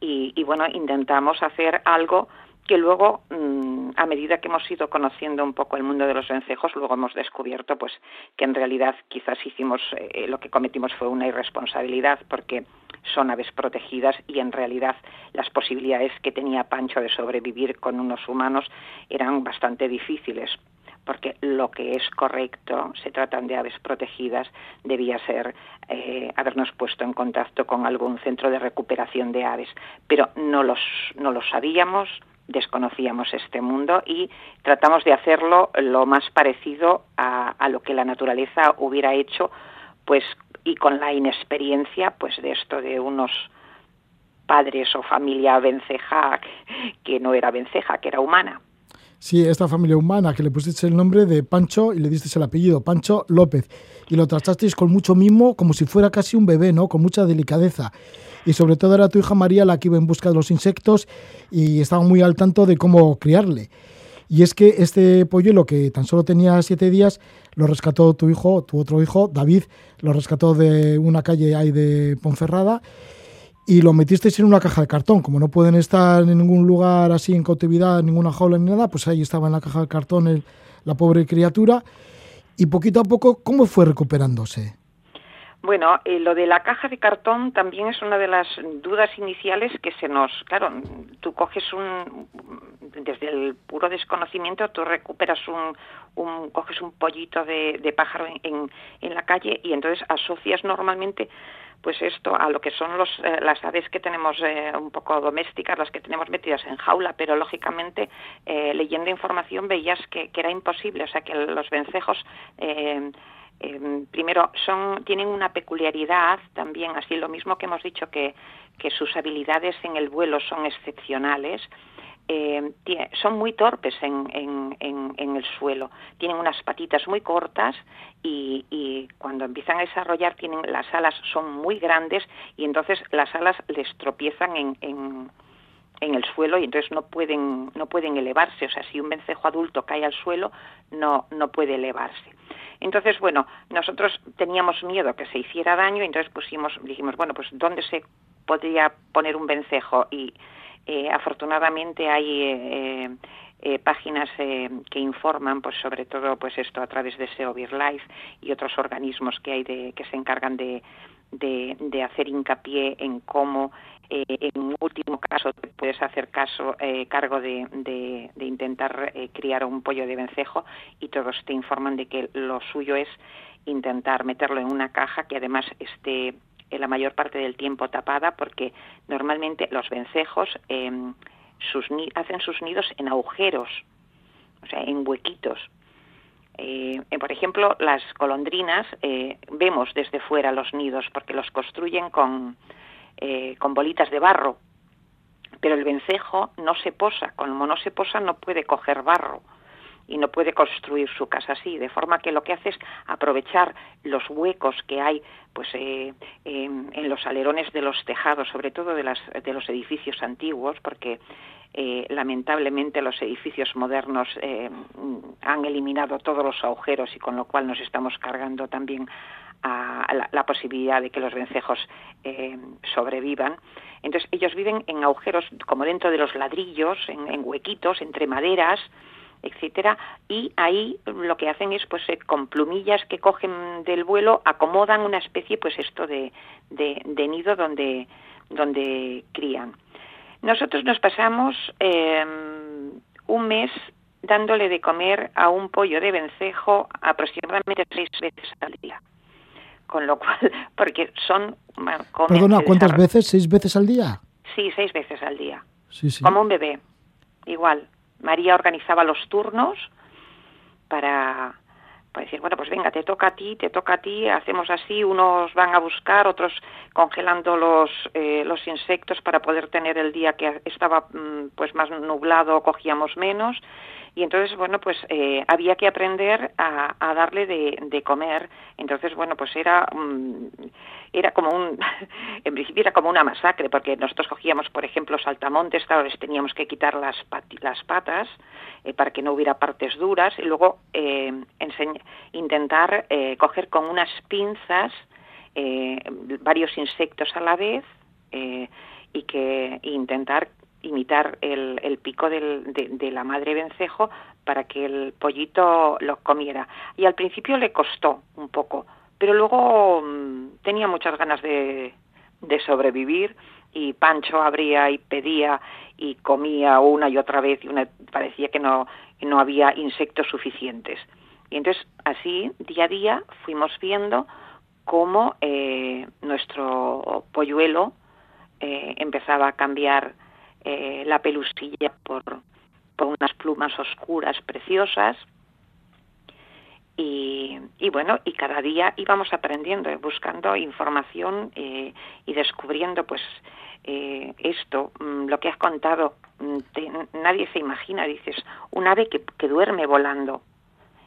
Y, y, bueno, intentamos hacer algo que luego, mm, a medida que hemos ido conociendo un poco el mundo de los vencejos, luego hemos descubierto pues que en realidad quizás hicimos, eh, lo que cometimos fue una irresponsabilidad porque son aves protegidas y en realidad las posibilidades que tenía Pancho de sobrevivir con unos humanos eran bastante difíciles porque lo que es correcto, se tratan de aves protegidas, debía ser eh, habernos puesto en contacto con algún centro de recuperación de aves, pero no los, no lo sabíamos, desconocíamos este mundo y tratamos de hacerlo lo más parecido a, a, lo que la naturaleza hubiera hecho, pues y con la inexperiencia, pues de esto de unos padres o familia venceja que no era venceja, que era humana. Sí, esta familia humana que le pusiste el nombre de Pancho y le diste el apellido, Pancho López, y lo tratasteis con mucho mimo, como si fuera casi un bebé, ¿no? Con mucha delicadeza y sobre todo era tu hija María la que iba en busca de los insectos y estaba muy al tanto de cómo criarle. Y es que este polluelo que tan solo tenía siete días lo rescató tu hijo, tu otro hijo, David, lo rescató de una calle ahí de Ponferrada y lo metisteis en una caja de cartón. Como no pueden estar en ningún lugar así en cautividad, en ninguna jaula ni nada, pues ahí estaba en la caja de cartón la pobre criatura. Y poquito a poco, ¿cómo fue recuperándose? Bueno, eh, lo de la caja de cartón también es una de las dudas iniciales que se nos, claro, tú coges un, desde el puro desconocimiento, tú recuperas un, un coges un pollito de, pájaro en, en, la calle y entonces asocias normalmente pues esto a lo que son los, eh, las aves que tenemos eh, un poco domésticas, las que tenemos metidas en jaula, pero lógicamente eh, leyendo información veías que, era imposible, o sea que los vencejos primero son tienen una peculiaridad también así lo mismo que hemos dicho que sus habilidades en el vuelo son excepcionales eh, son muy torpes en, en, en, en, el suelo. Tienen unas patitas muy cortas y, y, cuando empiezan a desarrollar tienen las alas son muy grandes y entonces las alas les tropiezan en, el suelo y entonces no pueden no pueden elevarse. O sea si un vencejo adulto cae al suelo no no puede elevarse. Entonces, bueno, nosotros teníamos miedo que se hiciera daño, y entonces pusimos, dijimos, bueno, pues ¿dónde se podría poner un vencejo? Y eh, afortunadamente hay eh, eh, páginas que informan, pues sobre todo, pues esto a través de SEO Life y otros organismos que hay de, que se encargan de, hacer hincapié en cómo eh, en último caso te puedes hacer caso cargo de, de, de intentar criar un pollo de vencejo y todos te informan de que lo suyo es intentar meterlo en una caja que además esté la mayor parte del tiempo tapada porque normalmente los vencejos eh, sus hacen sus nidos en agujeros, o sea, en huequitos. Eh, por ejemplo, las golondrinas eh, vemos desde fuera los nidos porque los construyen con, eh, con bolitas de barro, pero el vencejo no se posa, como no se posa no puede coger barro y no puede construir su casa así, de forma que lo que hace es aprovechar los huecos que hay pues eh, en, los alerones de los tejados, sobre todo de, las, de los edificios antiguos, porque eh, lamentablemente los edificios modernos eh, han eliminado todos los agujeros y con lo cual nos estamos cargando también a la, la posibilidad de que los vencejos eh, sobrevivan. Entonces ellos viven en agujeros como dentro de los ladrillos, en, en huequitos, entre maderas, etcétera, y ahí lo que hacen es pues eh, con plumillas que cogen del vuelo acomodan una especie pues esto de, de, de nido donde donde crían. Nosotros nos pasamos eh, un mes dándole de comer a un pollo de vencejo aproximadamente seis veces al día con lo cual, porque son... Perdona, ¿cuántas veces? ¿Seis veces al día? Sí, seis veces al día. Sí, sí. Como un bebé, igual. María organizaba los turnos para, para decir, bueno, pues venga, te toca a ti, te toca a ti, hacemos así, unos van a buscar, otros congelando los, eh, los insectos para poder tener el día que estaba mm, pues más nublado, cogíamos menos, y entonces bueno pues eh, había que aprender a, darle de, comer. Entonces bueno pues era era como un en principio era como una masacre porque nosotros cogíamos por ejemplo saltamontes claro les teníamos que quitar las patas eh, para que no hubiera partes duras y luego eh, intentar eh, coger con unas pinzas varios insectos a la vez y que intentar imitar el, pico de, la madre vencejo para que el pollito lo comiera. Y al principio le costó un poco, pero luego mm, tenía muchas ganas de, de sobrevivir y Pancho abría y pedía y comía una y otra vez y una, parecía que no, no había insectos suficientes. Y entonces así, día a día, fuimos viendo cómo eh, nuestro polluelo eh, empezaba a cambiar eh, la pelusilla por, por unas plumas oscuras preciosas, y, y, bueno, y cada día íbamos aprendiendo, buscando información y descubriendo pues eh, esto, mm, lo que has contado, mm, nadie se imagina, dices, un ave que, que duerme volando.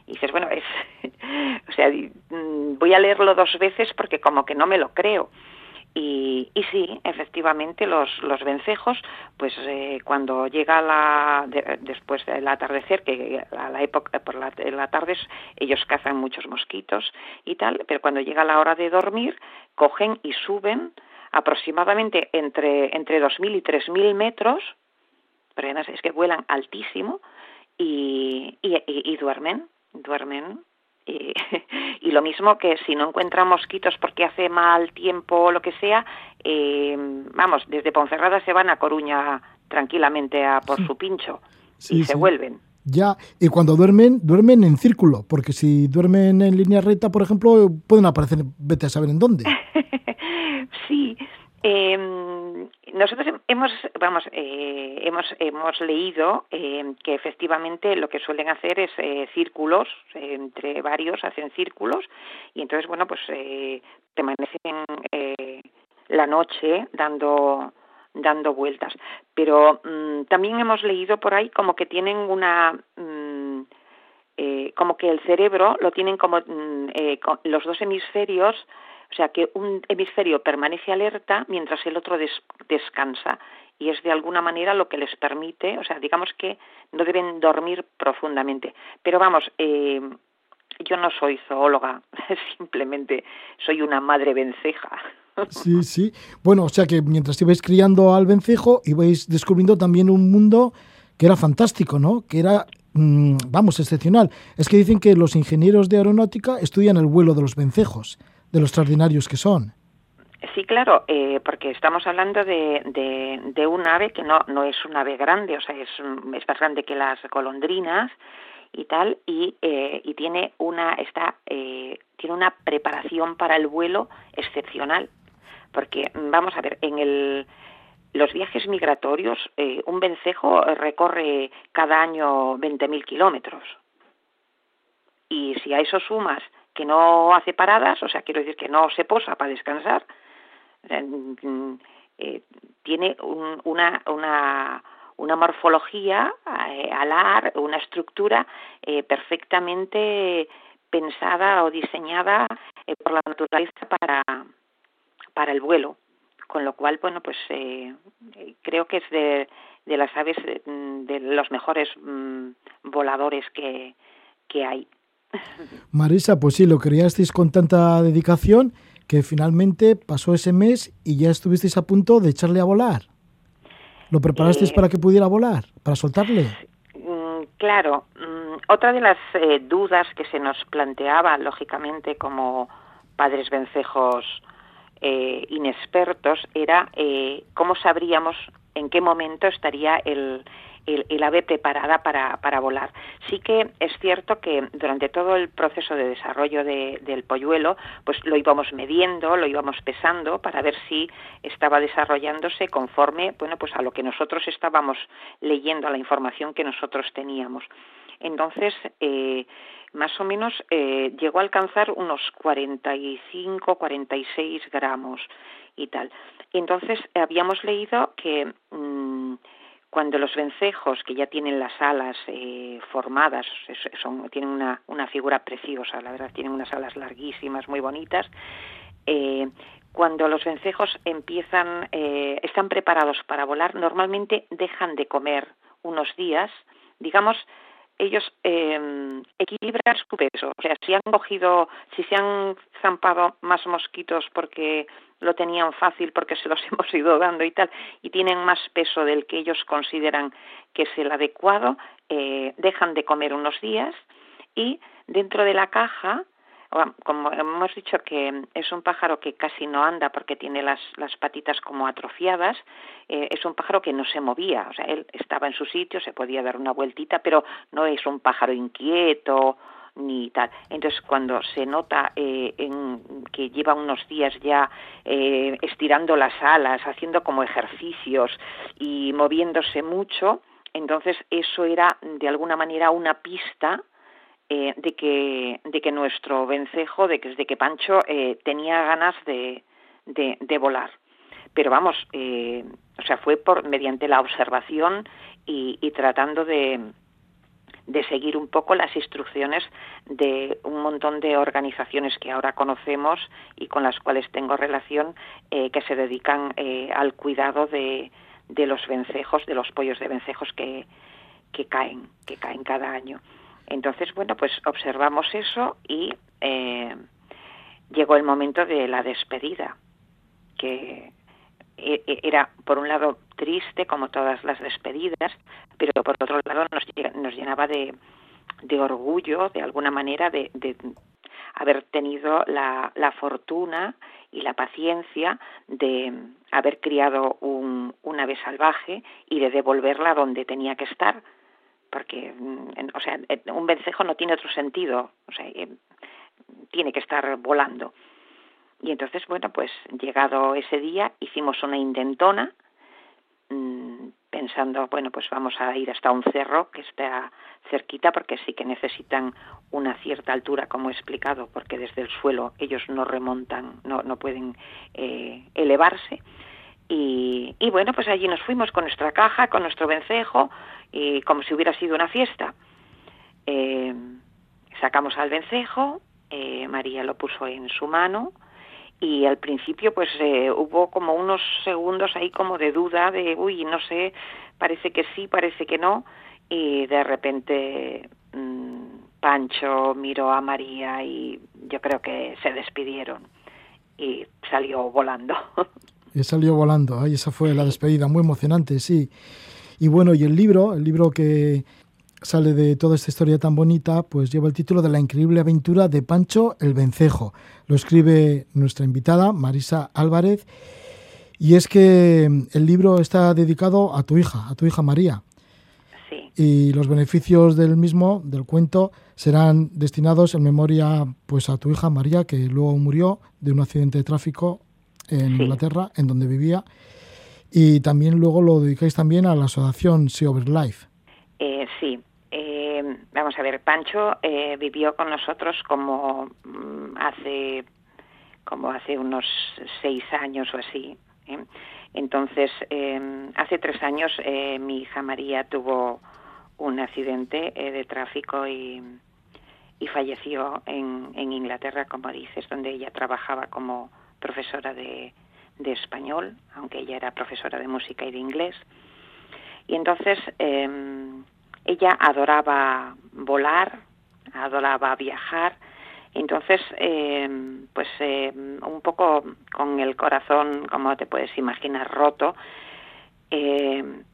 Y dices, bueno, es, o sea, mm, voy a leerlo dos veces porque como que no me lo creo. Y, y sí, efectivamente, los, los vencejos, pues eh, cuando llega la, después del atardecer, que a la época, por la, tarde, ellos cazan muchos mosquitos y tal, pero cuando llega la hora de dormir, cogen y suben aproximadamente entre, entre 2.000 y 3.000 metros, pero además es que vuelan altísimo y, y, duermen, duermen. Y, y, lo mismo que si no encuentran mosquitos porque hace mal tiempo o lo que sea, eh, vamos, desde Ponferrada se van a Coruña tranquilamente a por su pincho y se vuelven. Ya, y cuando duermen, duermen en círculo, porque si duermen en línea recta, por ejemplo, pueden aparecer, vete a saber en dónde. sí, eh, nosotros hemos, vamos, eh, hemos, hemos leído eh, que efectivamente lo que suelen hacer es eh, círculos, entre varios hacen círculos y entonces, bueno, pues permanecen la noche dando dando vueltas. Pero mm, también hemos leído por ahí como que tienen una mm, como que el cerebro lo tienen como mm, los dos hemisferios o sea que un hemisferio permanece alerta mientras el otro descansa y es de alguna manera lo que les permite, o sea, digamos que no deben dormir profundamente. Pero vamos, eh, yo no soy zoóloga, simplemente soy una madre venceja. Sí, sí. Bueno, o sea que mientras ibais criando al vencejo, ibais descubriendo también un mundo que era fantástico, ¿no? Que era, mm, vamos, excepcional. Es que dicen que los ingenieros de aeronáutica estudian el vuelo de los vencejos de lo extraordinarios que son. Sí, claro, eh, porque estamos hablando de, de, un ave que no, no es un ave grande, o sea, es, es más grande que las golondrinas y tal, y, eh, y tiene una está eh, tiene una preparación para el vuelo excepcional, porque vamos a ver en el los viajes migratorios un vencejo recorre cada año 20.000 kilómetros y si a eso sumas que no hace paradas, o sea, quiero decir que no se posa para descansar, mm, eh, tiene una, una, una morfología eh, alar, una estructura eh, perfectamente pensada o diseñada eh, por la naturaleza para, para el vuelo. Con lo cual, bueno, pues creo que es de, de las aves de los mejores mm, voladores que, que hay. Marisa, pues sí, lo criasteis con tanta dedicación que finalmente pasó ese mes y ya estuvisteis a punto de echarle a volar. ¿Lo preparasteis eh, para que pudiera volar, para soltarle? Mm, claro, mm, otra de las eh, dudas que se nos planteaba, lógicamente, como padres vencejos eh, inexpertos, era cómo sabríamos en qué momento estaría el, el, ave preparada para, para, volar. Sí que es cierto que durante todo el proceso de desarrollo del polluelo, pues lo íbamos midiendo, lo íbamos pesando para ver si estaba desarrollándose conforme, bueno, pues a lo que nosotros estábamos leyendo, a la información que nosotros teníamos. Entonces, eh, más o menos eh, llegó a alcanzar unos 45, 46 gramos y tal. Entonces, habíamos leído que mm, cuando los vencejos, que ya tienen las alas eh, formadas, son, tienen una, una, figura preciosa, la verdad, tienen unas alas larguísimas, muy bonitas, eh, cuando los vencejos empiezan, eh, están preparados para volar, normalmente dejan de comer unos días, digamos, ellos eh, equilibran su peso. O sea, si han cogido, si se han zampado más mosquitos porque lo tenían fácil, porque se los hemos ido dando y tal, y tienen más peso del que ellos consideran que es el adecuado, eh, dejan de comer unos días y dentro de la caja como hemos dicho que es un pájaro que casi no anda porque tiene las, las patitas como atrofiadas, eh, es un pájaro que no se movía, o sea, él estaba en su sitio, se podía dar una vueltita, pero no es un pájaro inquieto ni tal. Entonces, cuando se nota eh, en, que lleva unos días ya eh, estirando las alas, haciendo como ejercicios y moviéndose mucho, entonces eso era de alguna manera una pista eh, de, que, de que nuestro vencejo, de que, de que Pancho tenía ganas de, de, volar. Pero vamos, o sea, fue por mediante la observación y tratando de, de seguir un poco las instrucciones de un montón de organizaciones que ahora conocemos y con las cuales tengo relación que se dedican al cuidado de, de los vencejos, de los pollos de vencejos que, que caen, que caen cada año. Entonces, bueno, pues observamos eso y eh, llegó el momento de la despedida, que era, por un lado, triste, como todas las despedidas, pero por otro lado nos, llenaba de, orgullo, de alguna manera, de, haber tenido la, fortuna y la paciencia de haber criado un, un ave salvaje y de devolverla donde tenía que estar, porque, mm, o sea, un vencejo no tiene otro sentido, o sea, eh, tiene que estar volando. Y entonces, bueno, pues llegado ese día hicimos una intentona mm, pensando, bueno, pues vamos a ir hasta un cerro que está cerquita porque sí que necesitan una cierta altura, como he explicado, porque desde el suelo ellos no remontan, no, no pueden eh, elevarse. Y, y, bueno, pues allí nos fuimos con nuestra caja, con nuestro vencejo, y como si hubiera sido una fiesta. Eh, sacamos al vencejo, eh, María lo puso en su mano y al principio pues eh, hubo como unos segundos ahí como de duda de uy no sé parece que sí parece que no y de repente mm, Pancho miró a María y yo creo que se despidieron y salió volando. Y salió volando. Esa fue la despedida. Muy emocionante sí. Y bueno, y el libro, el libro que sale de toda esta historia tan bonita, pues lleva el título de La increíble aventura de Pancho el Vencejo. Lo escribe nuestra invitada, Marisa Álvarez. Y es que el libro está dedicado a tu hija, a tu hija María. Sí. Y los beneficios del mismo, del cuento, serán destinados en memoria pues a tu hija María, que luego murió de un accidente de tráfico en Inglaterra, en donde vivía y también luego lo dedicáis también a la asociación Sea Over Life. Eh, sí, eh, vamos a ver, Pancho eh, vivió con nosotros como mm, hace como hace unos seis años o así. Entonces, hace tres años mi hija María tuvo un accidente de tráfico y, y falleció en, en Inglaterra, como dices, donde ella trabajaba como profesora de, de español, aunque ella era profesora de música y de inglés. Y entonces em, ella adoraba volar, adoraba viajar. Entonces, em, pues em, un poco con el corazón, como te puedes imaginar, roto,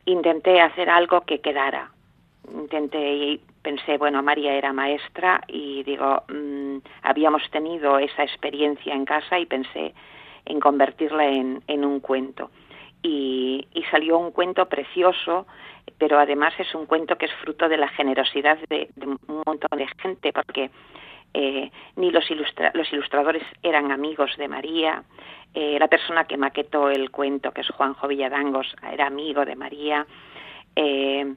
intenté hacer algo que quedara. Intenté y pensé, bueno, María era maestra y digo, mm, habíamos tenido esa experiencia en casa y pensé, en convertirla en un cuento. Y, y, salió un cuento precioso, pero además es un cuento que es fruto de la generosidad de, un montón de gente, porque eh, ni los, los ilustradores eran amigos de María, eh, la persona que maquetó el cuento, que es Juanjo Villadangos, era amigo de María. Eh,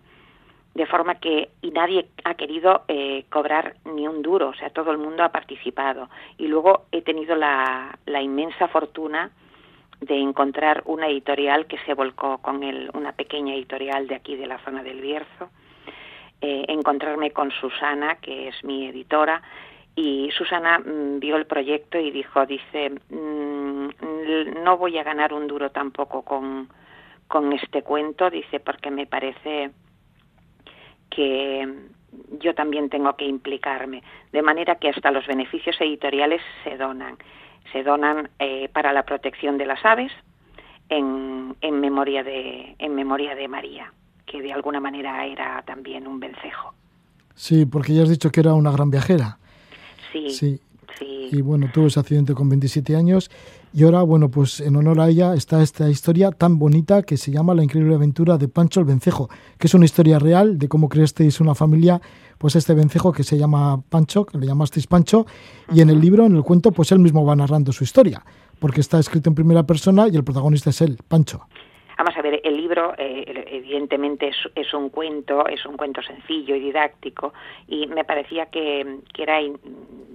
de forma que y nadie ha querido eh, cobrar ni un duro, o sea, todo el mundo ha participado. Y luego he tenido la inmensa fortuna de encontrar una editorial que se volcó con él, una pequeña editorial de aquí de la zona del Bierzo, eh, encontrarme con Susana, que es mi editora, y Susana mm, vio el proyecto y dijo, dice, mm, no voy a ganar un duro tampoco con, con este cuento, dice, porque me parece que yo también tengo que implicarme, de manera que hasta los beneficios editoriales se donan. Se donan eh, para la protección de las aves en, en, memoria de, en memoria de María, que de alguna manera era también un vencejo. Sí, porque ya has dicho que era una gran viajera. Sí, sí. Y bueno, tuvo ese accidente con 27 años y ahora, bueno, pues en honor a ella está esta historia tan bonita que se llama La increíble aventura de Pancho el Vencejo, que es una historia real de cómo creasteis una familia, pues este vencejo que se llama Pancho, que le llamasteis Pancho, y en el libro, en el cuento, pues él mismo va narrando su historia, porque está escrito en primera persona y el protagonista es él, Pancho. Vamos a ver, el libro eh, evidentemente es, un cuento, es un cuento sencillo y didáctico y me parecía que, que, era,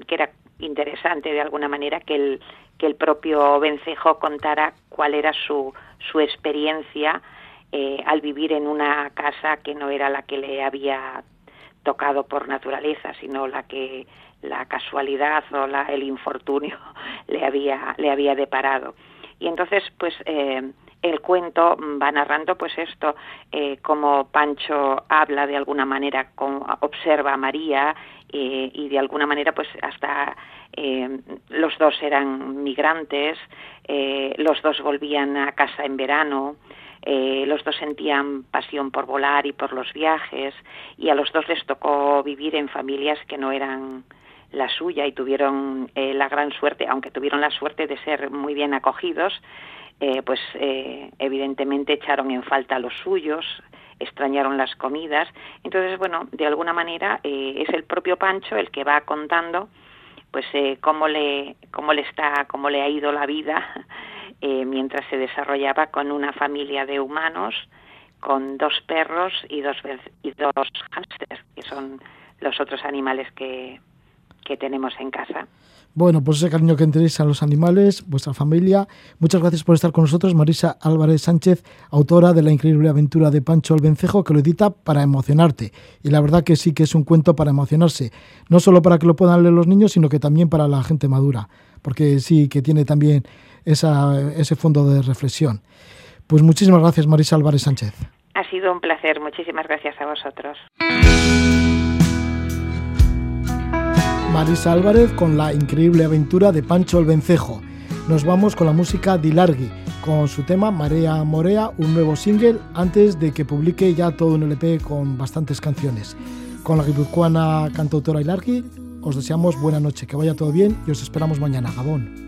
que era interesante de alguna manera que el, que el propio Vencejo contara cuál era su, su experiencia eh, al vivir en una casa que no era la que le había tocado por naturaleza, sino la que la casualidad o la, el infortunio le había, le había deparado. Y entonces, pues, eh, el cuento va narrando pues esto, eh, como Pancho habla de alguna manera, observa a María eh, y de alguna manera pues hasta los dos eran migrantes, los dos volvían a casa en verano, eh, los dos sentían pasión por volar y por los viajes y a los dos les tocó vivir en familias que no eran la suya y tuvieron eh, la gran suerte, aunque tuvieron la suerte de ser muy bien acogidos, eh, pues eh, evidentemente echaron en falta a los suyos, extrañaron las comidas. Entonces, bueno, de alguna manera eh, es el propio Pancho el que va contando pues eh, cómo le cómo le está cómo le ha ido la vida eh, mientras se desarrollaba con una familia de humanos con dos perros y dos y dos hámsters que son los otros animales que, que tenemos en casa. Bueno, pues ese cariño que tenéis a los animales, vuestra familia. Muchas gracias por estar con nosotros, Marisa Álvarez Sánchez, autora de La increíble aventura de Pancho el Vencejo, que lo edita para emocionarte. Y la verdad que sí que es un cuento para emocionarse. No solo para que lo puedan leer los niños, sino que también para la gente madura. Porque sí que tiene también esa, ese fondo de reflexión. Pues muchísimas gracias, Marisa Álvarez Sánchez. Ha sido un placer. Muchísimas gracias a vosotros. Marisa Álvarez con la increíble aventura de Pancho el Vencejo. Nos vamos con la música de Ilargi, con su tema Marea Morea, un nuevo single, antes de que publique ya todo un LP con bastantes canciones. Con la guipuzcoana cantautora Ilargi, os deseamos buena noche, que vaya todo bien y os esperamos mañana. Gabón.